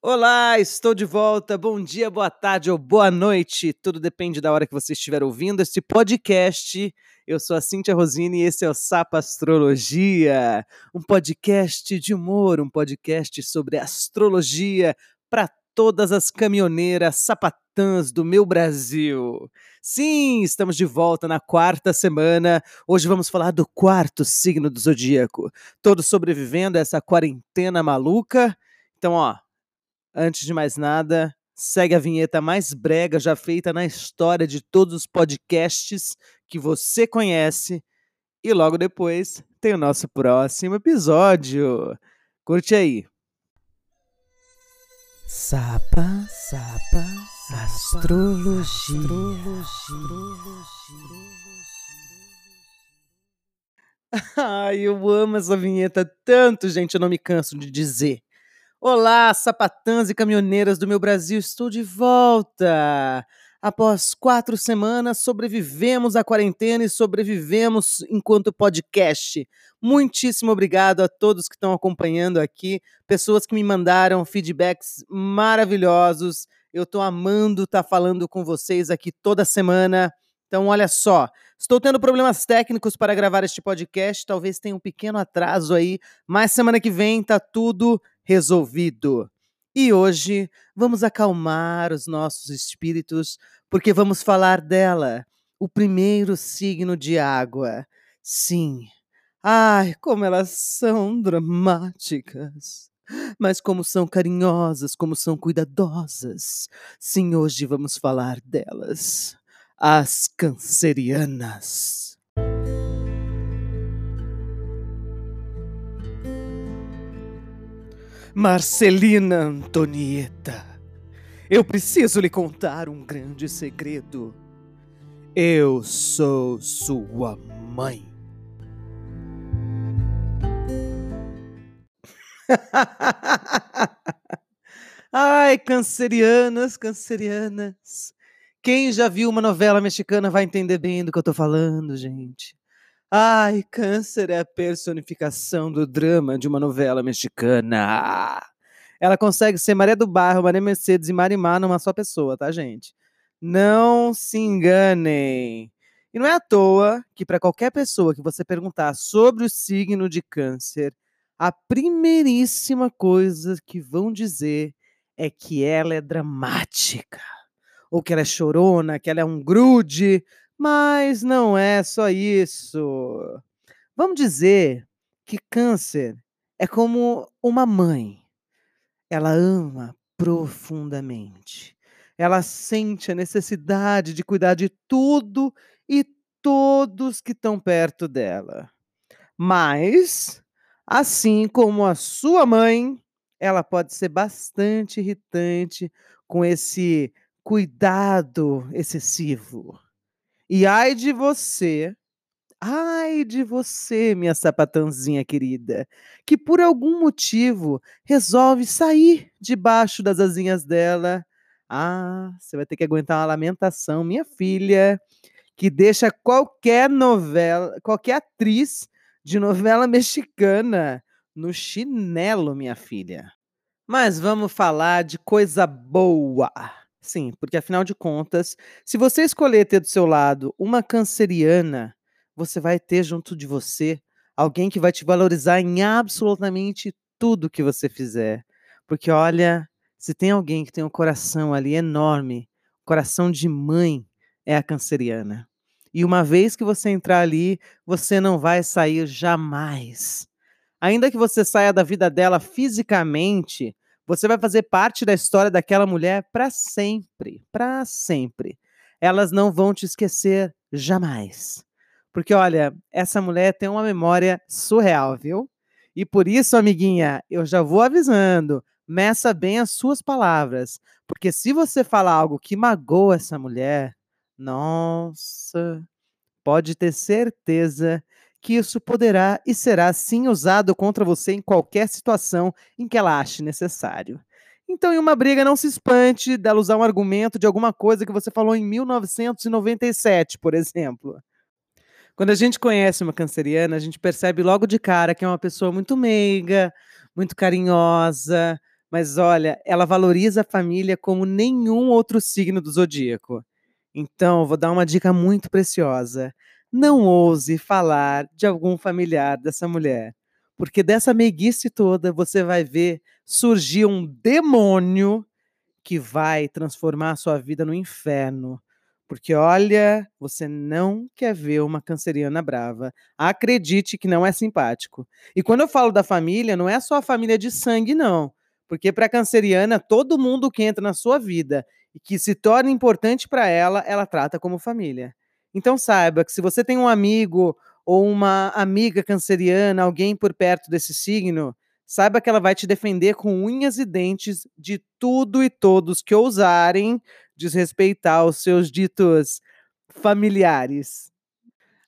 Olá, estou de volta. Bom dia, boa tarde ou boa noite. Tudo depende da hora que você estiver ouvindo este podcast. Eu sou a Cíntia Rosini e esse é o Sapa Astrologia, um podcast de humor, um podcast sobre astrologia para todas as caminhoneiras sapatãs do meu Brasil. Sim, estamos de volta na quarta semana. Hoje vamos falar do quarto signo do zodíaco. Todos sobrevivendo a essa quarentena maluca. Então, ó, Antes de mais nada, segue a vinheta mais brega já feita na história de todos os podcasts que você conhece. E logo depois tem o nosso próximo episódio. Curte aí. Sapa, sapa, astrologia. astrologia. Ai, eu amo essa vinheta tanto, gente, eu não me canso de dizer. Olá, sapatãs e caminhoneiras do meu Brasil, estou de volta! Após quatro semanas, sobrevivemos à quarentena e sobrevivemos enquanto podcast. Muitíssimo obrigado a todos que estão acompanhando aqui, pessoas que me mandaram feedbacks maravilhosos. Eu estou amando estar tá falando com vocês aqui toda semana. Então, olha só, estou tendo problemas técnicos para gravar este podcast, talvez tenha um pequeno atraso aí, mas semana que vem tá tudo resolvido. E hoje vamos acalmar os nossos espíritos, porque vamos falar dela, o primeiro signo de água. Sim. Ai, como elas são dramáticas. Mas como são carinhosas, como são cuidadosas. Sim, hoje vamos falar delas. As cancerianas. Marcelina Antonieta, eu preciso lhe contar um grande segredo. Eu sou sua mãe. Ai, cancerianas, cancerianas. Quem já viu uma novela mexicana vai entender bem do que eu tô falando, gente. Ai, Câncer é a personificação do drama de uma novela mexicana. Ela consegue ser Maria do Bairro, Maria Mercedes e Marimar numa só pessoa, tá, gente? Não se enganem. E não é à toa que, para qualquer pessoa que você perguntar sobre o signo de Câncer, a primeiríssima coisa que vão dizer é que ela é dramática, ou que ela é chorona, que ela é um grude, mas não é só isso. Vamos dizer que câncer é como uma mãe. Ela ama profundamente. Ela sente a necessidade de cuidar de tudo e todos que estão perto dela. Mas, assim como a sua mãe, ela pode ser bastante irritante com esse cuidado excessivo. E ai de você, ai de você, minha sapatãozinha querida, que por algum motivo resolve sair debaixo das asinhas dela. Ah, você vai ter que aguentar uma lamentação, minha filha, que deixa qualquer novela, qualquer atriz de novela mexicana no chinelo, minha filha. Mas vamos falar de coisa boa. Sim, porque afinal de contas, se você escolher ter do seu lado uma canceriana, você vai ter junto de você alguém que vai te valorizar em absolutamente tudo que você fizer. Porque olha, se tem alguém que tem um coração ali enorme, coração de mãe, é a canceriana. E uma vez que você entrar ali, você não vai sair jamais. Ainda que você saia da vida dela fisicamente, você vai fazer parte da história daquela mulher para sempre, para sempre. Elas não vão te esquecer jamais. Porque olha, essa mulher tem uma memória surreal, viu? E por isso, amiguinha, eu já vou avisando, meça bem as suas palavras, porque se você falar algo que magoa essa mulher, nossa, pode ter certeza que isso poderá e será sim usado contra você em qualquer situação em que ela ache necessário. Então, em uma briga, não se espante dela usar um argumento de alguma coisa que você falou em 1997, por exemplo. Quando a gente conhece uma canceriana, a gente percebe logo de cara que é uma pessoa muito meiga, muito carinhosa, Mas olha, ela valoriza a família como nenhum outro signo do zodíaco. Então, vou dar uma dica muito preciosa. Não ouse falar de algum familiar dessa mulher, porque dessa meiguice toda você vai ver surgir um demônio que vai transformar a sua vida no inferno. Porque olha, você não quer ver uma canceriana brava. Acredite que não é simpático. E quando eu falo da família, não é só a família de sangue, não. Porque para a canceriana, todo mundo que entra na sua vida e que se torna importante para ela, ela trata como família. Então saiba que se você tem um amigo ou uma amiga canceriana, alguém por perto desse signo, saiba que ela vai te defender com unhas e dentes de tudo e todos que ousarem desrespeitar os seus ditos familiares.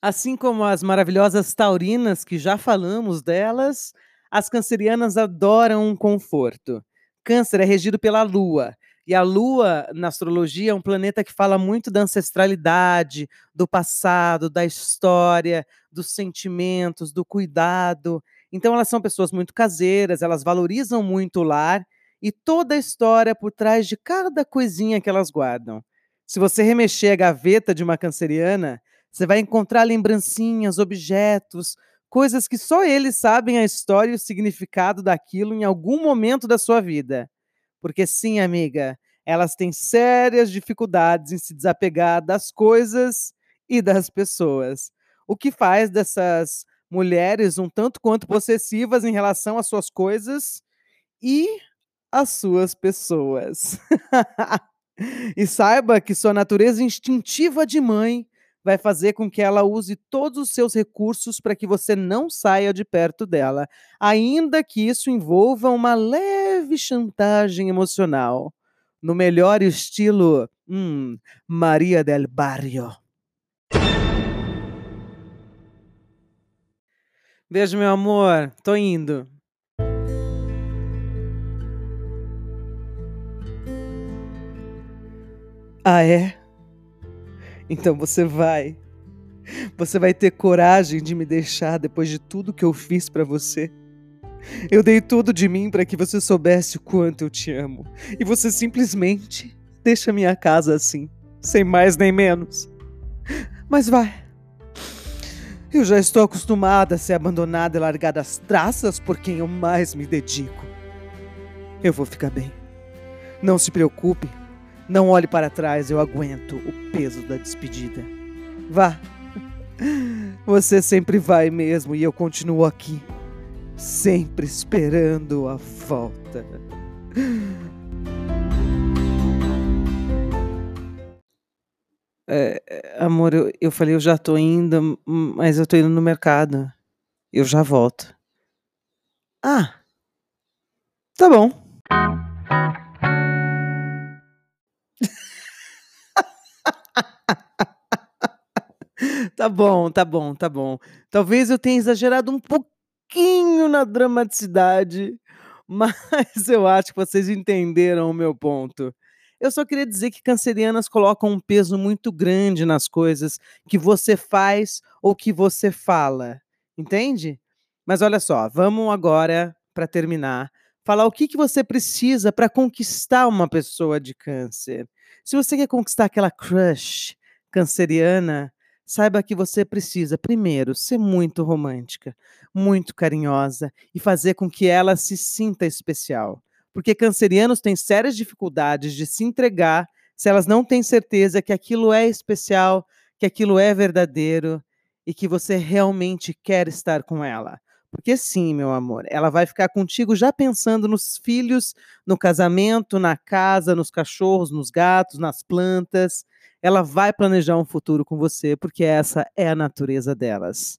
Assim como as maravilhosas taurinas, que já falamos delas, as cancerianas adoram um conforto. Câncer é regido pela Lua. E a Lua, na astrologia, é um planeta que fala muito da ancestralidade, do passado, da história, dos sentimentos, do cuidado. Então, elas são pessoas muito caseiras, elas valorizam muito o lar e toda a história por trás de cada coisinha que elas guardam. Se você remexer a gaveta de uma canceriana, você vai encontrar lembrancinhas, objetos, coisas que só eles sabem a história e o significado daquilo em algum momento da sua vida. Porque sim, amiga, elas têm sérias dificuldades em se desapegar das coisas e das pessoas. O que faz dessas mulheres um tanto quanto possessivas em relação às suas coisas e às suas pessoas. e saiba que sua natureza instintiva de mãe vai fazer com que ela use todos os seus recursos para que você não saia de perto dela, ainda que isso envolva uma leve chantagem emocional. No melhor estilo, hum, Maria del Barrio. Beijo, meu amor. Tô indo. Ah, é? Então você vai. Você vai ter coragem de me deixar depois de tudo que eu fiz para você. Eu dei tudo de mim para que você soubesse o quanto eu te amo. E você simplesmente deixa minha casa assim, sem mais nem menos. Mas vai. Eu já estou acostumada a ser abandonada e largada às traças por quem eu mais me dedico. Eu vou ficar bem. Não se preocupe. Não olhe para trás, eu aguento o peso da despedida. Vá. Você sempre vai mesmo e eu continuo aqui, sempre esperando a volta. É, amor, eu, eu falei, eu já tô indo, mas eu tô indo no mercado. Eu já volto. Ah, tá bom. Tá bom, tá bom, tá bom. Talvez eu tenha exagerado um pouquinho na dramaticidade, mas eu acho que vocês entenderam o meu ponto. Eu só queria dizer que cancerianas colocam um peso muito grande nas coisas que você faz ou que você fala, entende? Mas olha só, vamos agora, para terminar, falar o que, que você precisa para conquistar uma pessoa de câncer. Se você quer conquistar aquela crush canceriana, saiba que você precisa, primeiro, ser muito romântica, muito carinhosa e fazer com que ela se sinta especial porque cancerianos têm sérias dificuldades de se entregar se elas não têm certeza que aquilo é especial, que aquilo é verdadeiro e que você realmente quer estar com ela. Porque sim, meu amor, ela vai ficar contigo já pensando nos filhos, no casamento, na casa, nos cachorros, nos gatos, nas plantas. Ela vai planejar um futuro com você, porque essa é a natureza delas.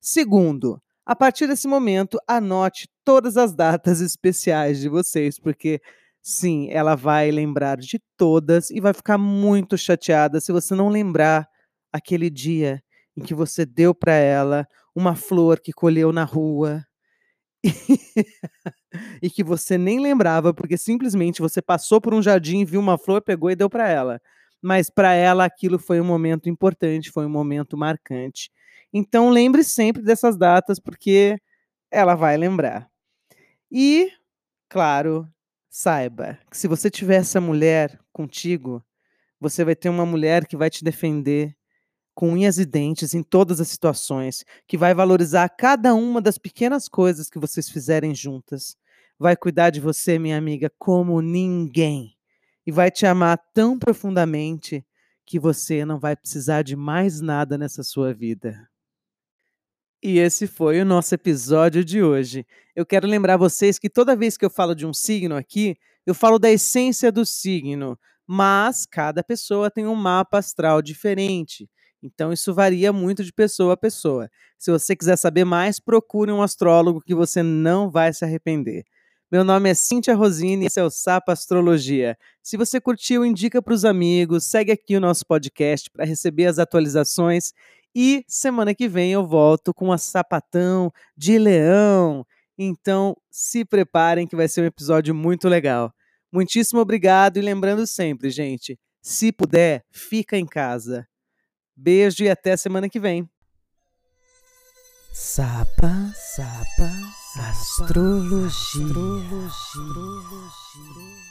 Segundo, a partir desse momento, anote todas as datas especiais de vocês, porque sim, ela vai lembrar de todas e vai ficar muito chateada se você não lembrar aquele dia em que você deu para ela uma flor que colheu na rua e que você nem lembrava, porque simplesmente você passou por um jardim, viu uma flor, pegou e deu para ela. Mas para ela aquilo foi um momento importante, foi um momento marcante. Então lembre sempre dessas datas, porque ela vai lembrar. E, claro, Saiba que se você tiver essa mulher contigo, você vai ter uma mulher que vai te defender com unhas e dentes em todas as situações, que vai valorizar cada uma das pequenas coisas que vocês fizerem juntas. Vai cuidar de você, minha amiga, como ninguém. E vai te amar tão profundamente que você não vai precisar de mais nada nessa sua vida. E esse foi o nosso episódio de hoje. Eu quero lembrar vocês que toda vez que eu falo de um signo aqui, eu falo da essência do signo, mas cada pessoa tem um mapa astral diferente. Então isso varia muito de pessoa a pessoa. Se você quiser saber mais, procure um astrólogo que você não vai se arrepender. Meu nome é Cíntia Rosini e esse é o Sapa Astrologia. Se você curtiu, indica para os amigos, segue aqui o nosso podcast para receber as atualizações e semana que vem eu volto com a sapatão de leão. Então se preparem que vai ser um episódio muito legal. Muitíssimo obrigado e lembrando sempre, gente, se puder, fica em casa. Beijo e até semana que vem. Sapa, sapa, astrologia. astrologia.